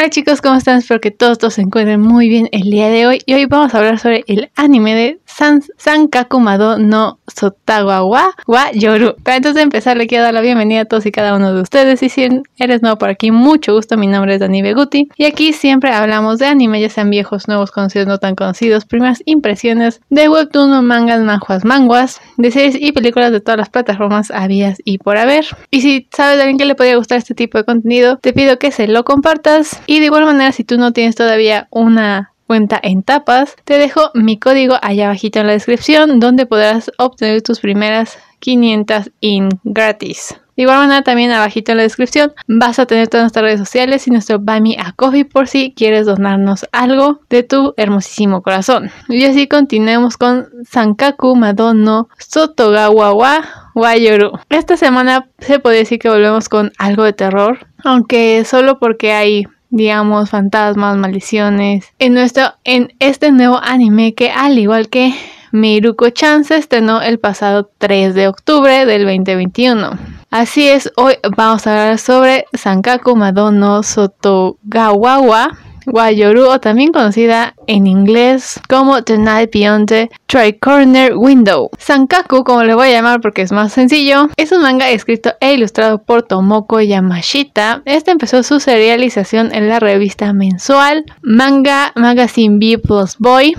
Hola chicos, ¿cómo están? Espero que todos, todos se encuentren muy bien el día de hoy. Y hoy vamos a hablar sobre el anime de San, Sankakumado no Sotawa wa Yoru. Para antes de empezar, le quiero dar la bienvenida a todos y cada uno de ustedes. Y si eres nuevo por aquí, mucho gusto. Mi nombre es Dani Beguti. Y aquí siempre hablamos de anime, ya sean viejos, nuevos, conocidos, no tan conocidos, primeras impresiones de webtoon, mangas, manjuas, manguas, de series y películas de todas las plataformas habías y por haber. Y si sabes de alguien que le podría gustar este tipo de contenido, te pido que se lo compartas y de igual manera, si tú no tienes todavía una cuenta en tapas, te dejo mi código allá abajito en la descripción donde podrás obtener tus primeras 500 in gratis. De igual manera también abajito en la descripción vas a tener todas nuestras redes sociales y nuestro Me a Coffee por si quieres donarnos algo de tu hermosísimo corazón. Y así continuemos con Sankaku Madono Sotogawa wa Wayoru. Esta semana se puede decir que volvemos con algo de terror, aunque solo porque hay digamos, fantasmas, maldiciones, en, nuestro, en este nuevo anime que al igual que Miruko-chan se estrenó el pasado 3 de octubre del 2021. Así es, hoy vamos a hablar sobre Sankaku Madono Sotogawawa Wayoru o también conocida en inglés como The Night Beyond the Tri-Corner Window. Sankaku, como le voy a llamar porque es más sencillo, es un manga escrito e ilustrado por Tomoko Yamashita. Este empezó su serialización en la revista mensual Manga Magazine B Plus Boy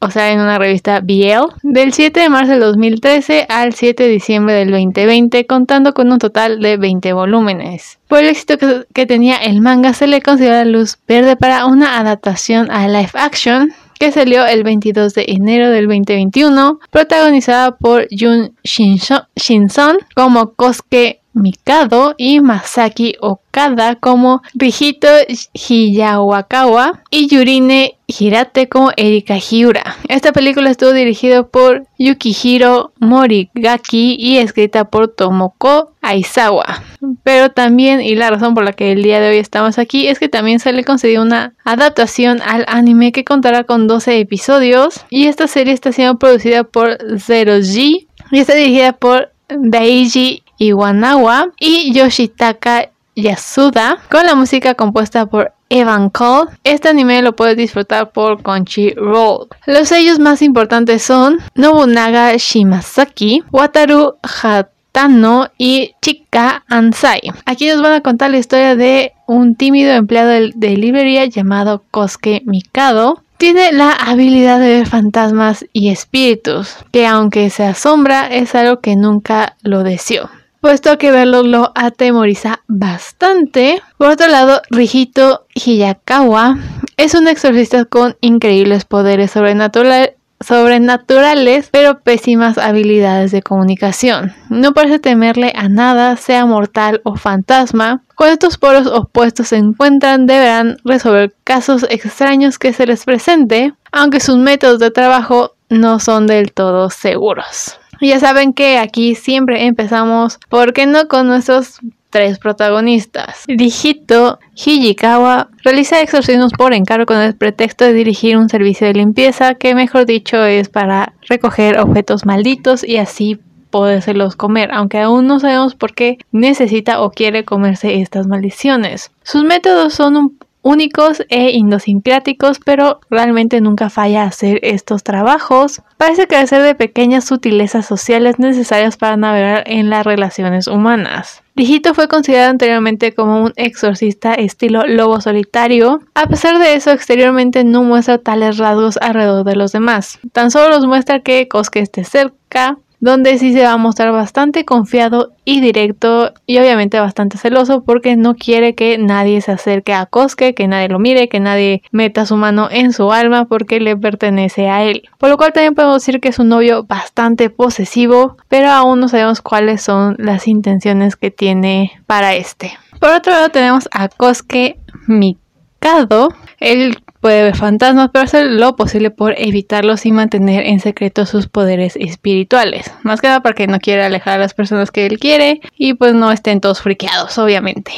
o sea, en una revista BL, del 7 de marzo del 2013 al 7 de diciembre del 2020, contando con un total de 20 volúmenes. Por el éxito que, tenía el manga, se le considera luz verde para una adaptación a live action que salió el 22 de enero del 2021, protagonizada por Jun Shinson como Kosuke Mikado y Masaki Okada como Rijito Hiyawakawa y Yurine Hirate como Erika Hiura. Esta película estuvo dirigida por Yukihiro Morigaki y escrita por Tomoko Aizawa. Pero también, y la razón por la que el día de hoy estamos aquí, es que también se le concedió una adaptación al anime que contará con 12 episodios. Y esta serie está siendo producida por Zero G y está dirigida por Daiji Iwanawa y Yoshitaka Yasuda con la música compuesta por Evan Cole. Este anime lo puedes disfrutar por Crunchyroll. Los sellos más importantes son Nobunaga Shimazaki, Wataru Hatano y Chika Ansai. Aquí nos van a contar la historia de un tímido empleado de librería llamado Kosuke Mikado tiene la habilidad de ver fantasmas y espíritus, que aunque se asombra es algo que nunca lo deseó puesto que verlo lo atemoriza bastante. Por otro lado, Rijito Hiyakawa es un exorcista con increíbles poderes sobrenaturales sobrenaturales, pero pésimas habilidades de comunicación. No parece temerle a nada, sea mortal o fantasma. Cuando estos poros opuestos se encuentran, deberán resolver casos extraños que se les presente, aunque sus métodos de trabajo no son del todo seguros. Ya saben que aquí siempre empezamos, ¿por qué no con nuestros tres protagonistas? Rijito Hijikawa realiza exorcismos por encargo con el pretexto de dirigir un servicio de limpieza que mejor dicho es para recoger objetos malditos y así podérselos comer, aunque aún no sabemos por qué necesita o quiere comerse estas maldiciones. Sus métodos son un únicos e idiosincráticos, pero realmente nunca falla hacer estos trabajos. Parece carecer de pequeñas sutilezas sociales necesarias para navegar en las relaciones humanas. Digito fue considerado anteriormente como un exorcista estilo lobo solitario. A pesar de eso, exteriormente no muestra tales rasgos alrededor de los demás. Tan solo los muestra que Kosuke esté cerca, donde sí se va a mostrar bastante confiado y directo y obviamente bastante celoso porque no quiere que nadie se acerque a Kosuke, que nadie lo mire, que nadie meta su mano en su alma porque le pertenece a él. Por lo cual también podemos decir que es un novio bastante posesivo, pero aún no sabemos cuáles son las intenciones que tiene para este. Por otro lado tenemos a Kosuke Mikado, el puede ver fantasmas, pero hacer lo posible por evitarlos y mantener en secreto sus poderes espirituales. Más que nada porque no quiere alejar a las personas que él quiere y pues no estén todos friqueados, obviamente.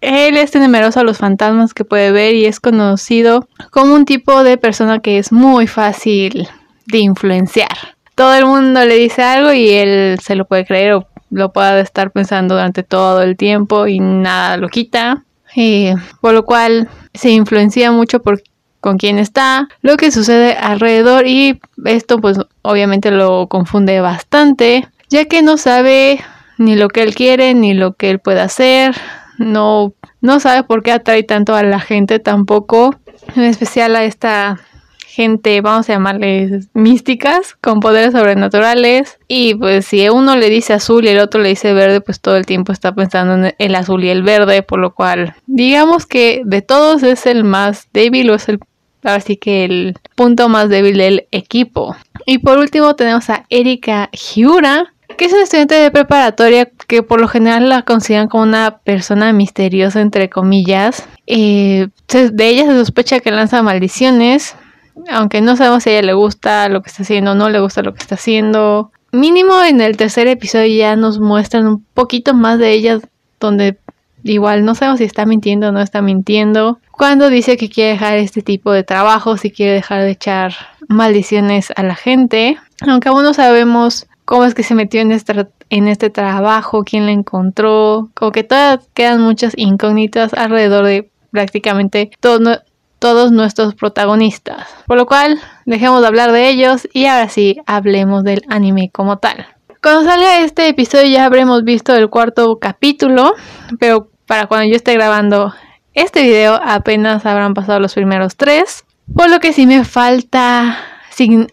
Él es temeroso a los fantasmas que puede ver y es conocido como un tipo de persona que es muy fácil de influenciar. Todo el mundo le dice algo y él se lo puede creer o lo puede estar pensando durante todo el tiempo y nada lo quita eh, por lo cual se influencia mucho por con quién está, lo que sucede alrededor y esto pues obviamente lo confunde bastante, ya que no sabe ni lo que él quiere ni lo que él puede hacer, no no sabe por qué atrae tanto a la gente tampoco, en especial a esta gente, vamos a llamarles místicas, con poderes sobrenaturales. Y pues si uno le dice azul y el otro le dice verde, pues todo el tiempo está pensando en el azul y el verde, por lo cual digamos que de todos es el más débil o es el Así que el punto más débil del equipo. Y por último tenemos a Erika Hiura, que es una estudiante de preparatoria que por lo general la consideran como una persona misteriosa, entre comillas. Eh, de ella se sospecha que lanza maldiciones, aunque no sabemos si a ella le gusta lo que está haciendo o no le gusta lo que está haciendo. Mínimo en el tercer episodio ya nos muestran un poquito más de ella, donde igual no sabemos si está mintiendo o no está mintiendo. Cuando dice que quiere dejar este tipo de trabajo, si quiere dejar de echar maldiciones a la gente. Aunque aún no sabemos cómo es que se metió en este, en este trabajo, quién la encontró. Como que todavía quedan muchas incógnitas alrededor de prácticamente todo, todos nuestros protagonistas. Por lo cual, dejemos de hablar de ellos y ahora sí hablemos del anime como tal. Cuando salga este episodio ya habremos visto el cuarto capítulo, pero para cuando yo esté grabando este video apenas habrán pasado los primeros tres. Por lo que si me falta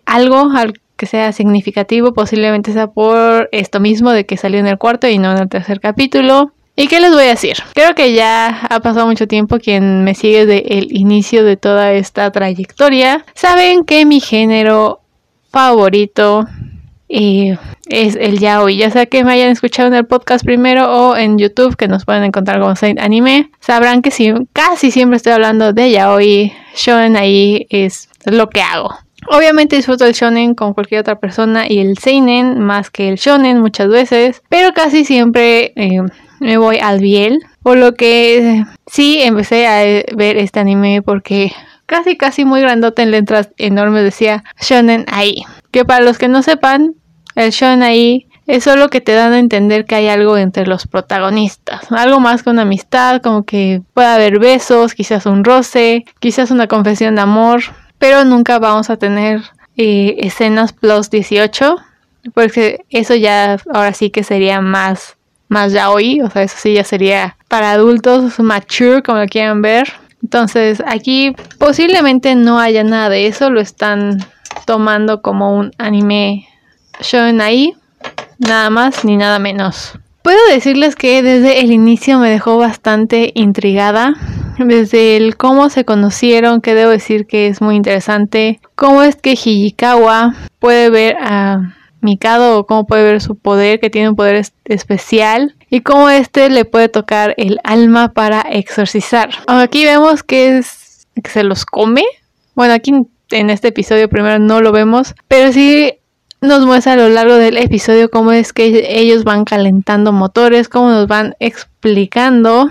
algo que sea significativo, posiblemente sea por esto mismo de que salió en el cuarto y no en el tercer capítulo. ¿Y qué les voy a decir? Creo que ya ha pasado mucho tiempo quien me sigue desde el inicio de toda esta trayectoria. Saben que mi género favorito eh, es el yaoi. Ya sea que me hayan escuchado en el podcast primero o en YouTube, que nos pueden encontrar como Saint Anime, sabrán que si, casi siempre estoy hablando de yaoi. Shonen ahí es lo que hago. Obviamente disfruto el shonen con cualquier otra persona y el seinen más que el shonen muchas veces, pero casi siempre eh, me voy al biel, por lo que sí empecé a ver este anime porque casi casi muy grandote en letras enormes decía shonen ahí. Que para los que no sepan, el shonen ahí es solo que te dan a entender que hay algo entre los protagonistas, algo más que una amistad, como que puede haber besos, quizás un roce, quizás una confesión de amor, pero nunca vamos a tener eh, escenas plus 18, porque eso ya ahora sí que sería más más ya hoy, o sea, eso sí ya sería para adultos mature como lo quieran ver. Entonces, aquí posiblemente no haya nada de eso, lo están tomando como un anime shonen ahí, nada más ni nada menos. Puedo decirles que desde el inicio me dejó bastante intrigada. Desde el cómo se conocieron, que debo decir que es muy interesante. Cómo es que Hijikawa puede ver a Mikado cómo puede ver su poder, que tiene un poder especial. Y cómo este le puede tocar el alma para exorcizar. Aquí vemos que, es, que se los come. Bueno, aquí en este episodio primero no lo vemos. Pero sí nos muestra a lo largo del episodio cómo es que ellos van calentando motores, cómo nos van explicando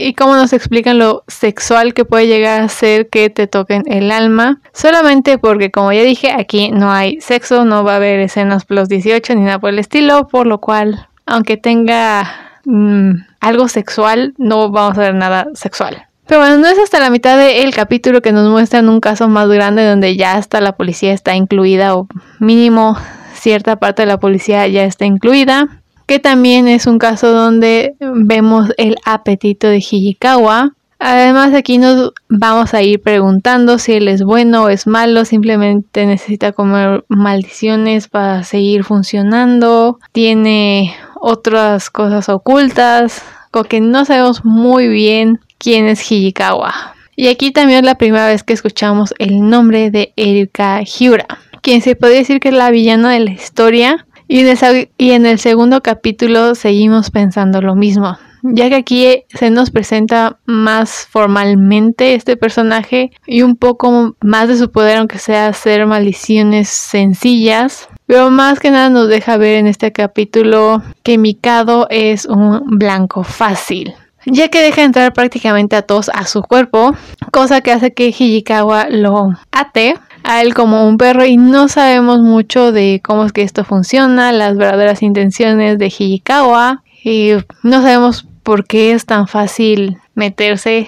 y cómo nos explican lo sexual que puede llegar a ser que te toquen el alma. Solamente porque, como ya dije, aquí no hay sexo, no va a haber escenas plus 18 ni nada por el estilo, por lo cual, aunque tenga mm, algo sexual, no vamos a ver nada sexual. Pero bueno, no es hasta la mitad del capítulo que nos muestran un caso más grande donde ya hasta la policía está incluida o mínimo cierta parte de la policía ya está incluida. Que también es un caso donde vemos el apetito de Hijikawa. Además aquí nos vamos a ir preguntando si él es bueno o es malo, simplemente necesita comer maldiciones para seguir funcionando, tiene otras cosas ocultas, con que no sabemos muy bien quién es Hijikawa. Y aquí también es la primera vez que escuchamos el nombre de Erika Hyura, quien se podría decir que es la villana de la historia. Y en, el, segundo capítulo seguimos pensando lo mismo, ya que aquí se nos presenta más formalmente este personaje y un poco más de su poder, aunque sea hacer maldiciones sencillas. Pero más que nada nos deja ver en este capítulo que Mikado es un blanco fácil ya que deja entrar prácticamente a todos a su cuerpo, cosa que hace que Hijikawa lo ate a él como un perro y no sabemos mucho de cómo es que esto funciona, las verdaderas intenciones de Hijikawa y no sabemos por qué es tan fácil meterse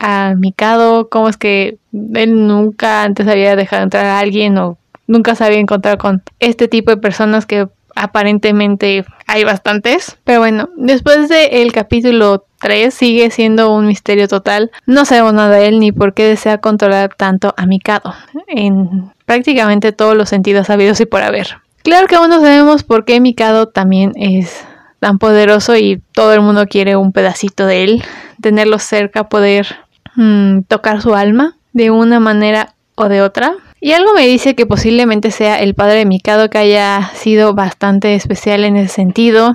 a Mikado, cómo es que él nunca antes había dejado entrar a alguien o nunca se había encontrado con este tipo de personas que aparentemente hay bastantes. Pero bueno, después del capítulo 3 sigue siendo un misterio total. No sabemos nada de él ni por qué desea controlar tanto a Mikado en prácticamente todos los sentidos habidos y por haber. Claro que aún no sabemos por qué Mikado también es tan poderoso y todo el mundo quiere un pedacito de él, tenerlo cerca, poder mm, tocar su alma de una manera o de otra. Y algo me dice que posiblemente sea el padre de Mikado que haya sido bastante especial en ese sentido.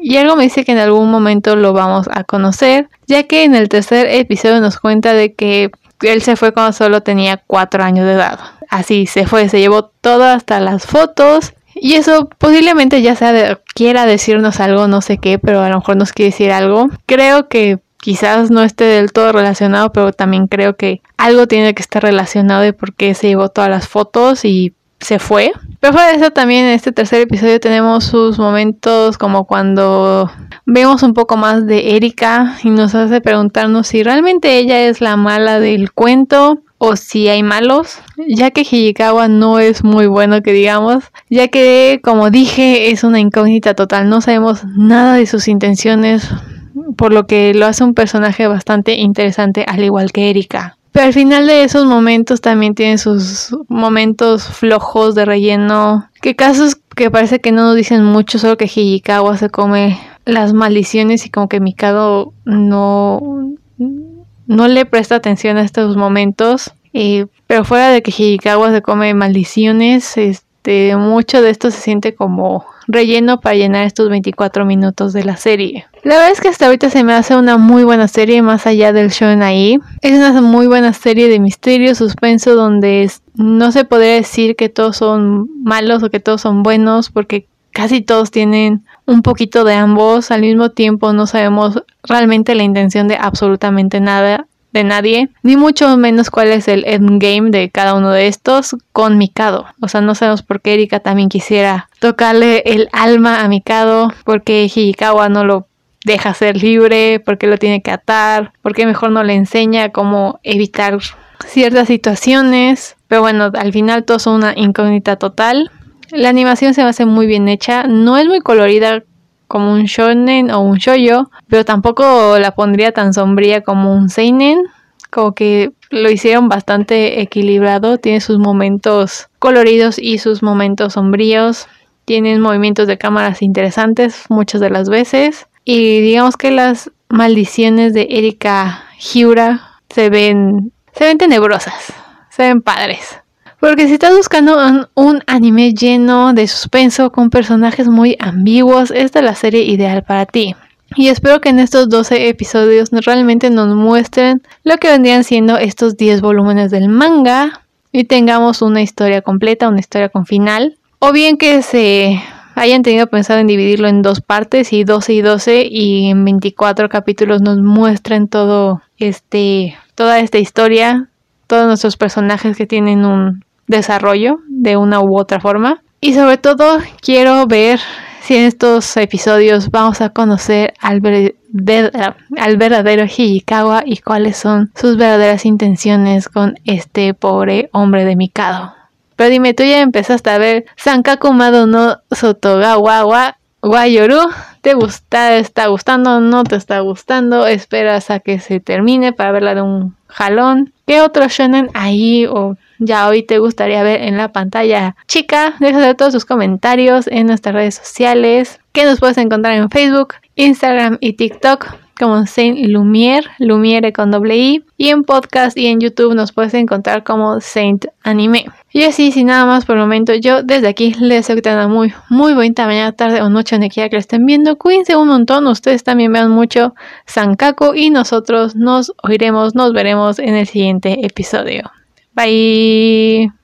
Y algo me dice que en algún momento lo vamos a conocer, ya que en el tercer episodio nos cuenta de que él se fue cuando solo tenía cuatro años de edad. Así se fue, se llevó todo hasta las fotos y eso posiblemente ya sea de, quiera decirnos algo, no sé qué, pero a lo mejor nos quiere decir algo. Creo que quizás no esté del todo relacionado, pero también creo que algo tiene que estar relacionado de por qué se llevó todas las fotos y se fue. Pero fuera de eso también en este tercer episodio tenemos sus momentos como cuando vemos un poco más de Erika y nos hace preguntarnos si realmente ella es la mala del cuento o si hay malos, ya que Hijikawa no es muy bueno que digamos, ya que como dije es una incógnita total, no sabemos nada de sus intenciones, por lo que lo hace un personaje bastante interesante al igual que Erika. Pero al final de esos momentos también tiene sus momentos flojos de relleno, que casos que parece que no nos dicen mucho, solo que Hijikawa se come las maldiciones y como que Mikado no no le presta atención a estos momentos. pero fuera de que Hijikawa se come maldiciones, este, mucho de esto se siente como relleno para llenar estos 24 minutos de la serie. La verdad es que hasta ahorita se me hace una muy buena serie más allá del show en ahí. Es una muy buena serie de misterio, suspenso, donde no se podría decir que todos son malos o que todos son buenos, porque casi todos tienen un poquito de ambos. Al mismo tiempo no sabemos realmente la intención de absolutamente nada de nadie, ni mucho menos cuál es el endgame de cada uno de estos con Mikado. O sea, no sabemos por qué Erika también quisiera tocarle el alma a Mikado, porque Hijikawa no lo deja ser libre, porque lo tiene que atar, porque mejor no le enseña cómo evitar ciertas situaciones. Pero bueno, al final todo es una incógnita total. La animación se me hace muy bien hecha, no es muy colorida como un shonen o un shoyo, pero tampoco la pondría tan sombría como un seinen, como que lo hicieron bastante equilibrado, tiene sus momentos coloridos y sus momentos sombríos, tienen movimientos de cámaras interesantes muchas de las veces y digamos que las maldiciones de Erika Hiura se ven se ven tenebrosas, se ven padres. Porque si estás buscando un, anime lleno de suspenso con personajes muy ambiguos, esta es la serie ideal para ti. Y espero que en estos 12 episodios realmente nos muestren lo que vendrían siendo estos 10 volúmenes del manga y tengamos una historia completa, una historia con final. O bien que se hayan tenido pensado en dividirlo en dos partes y 12 y 12 y en 24 capítulos nos muestren todo este toda esta historia, todos nuestros personajes que tienen un desarrollo de una u otra forma. Y sobre todo quiero ver si en estos episodios vamos a conocer al, verdadero Hijikawa y cuáles son sus verdaderas intenciones con este pobre hombre de Mikado. Pero dime, tú ya empezaste a ver Sankaku Mado no Sotogawa wa Guayoru. ¿Te gusta, está gustando? ¿No te está gustando? ¿Esperas a que se termine para verla de un jalón? ¿Qué otro shonen ahí o ya hoy te gustaría ver en la pantalla chica. Deja todos tus comentarios en nuestras redes sociales que nos puedes encontrar en Facebook, Instagram y TikTok como Saint Lumiere, Lumiere con doble I, y en podcast y en YouTube nos puedes encontrar como Saint Anime. Y así, sin nada más por el momento, yo desde aquí les deseo que tengan muy, muy bonita mañana, tarde o noche donde quiera que lo estén viendo. Cuídense un montón, ustedes también vean mucho Sankaku y nosotros nos oiremos, nos veremos en el siguiente episodio. Bye.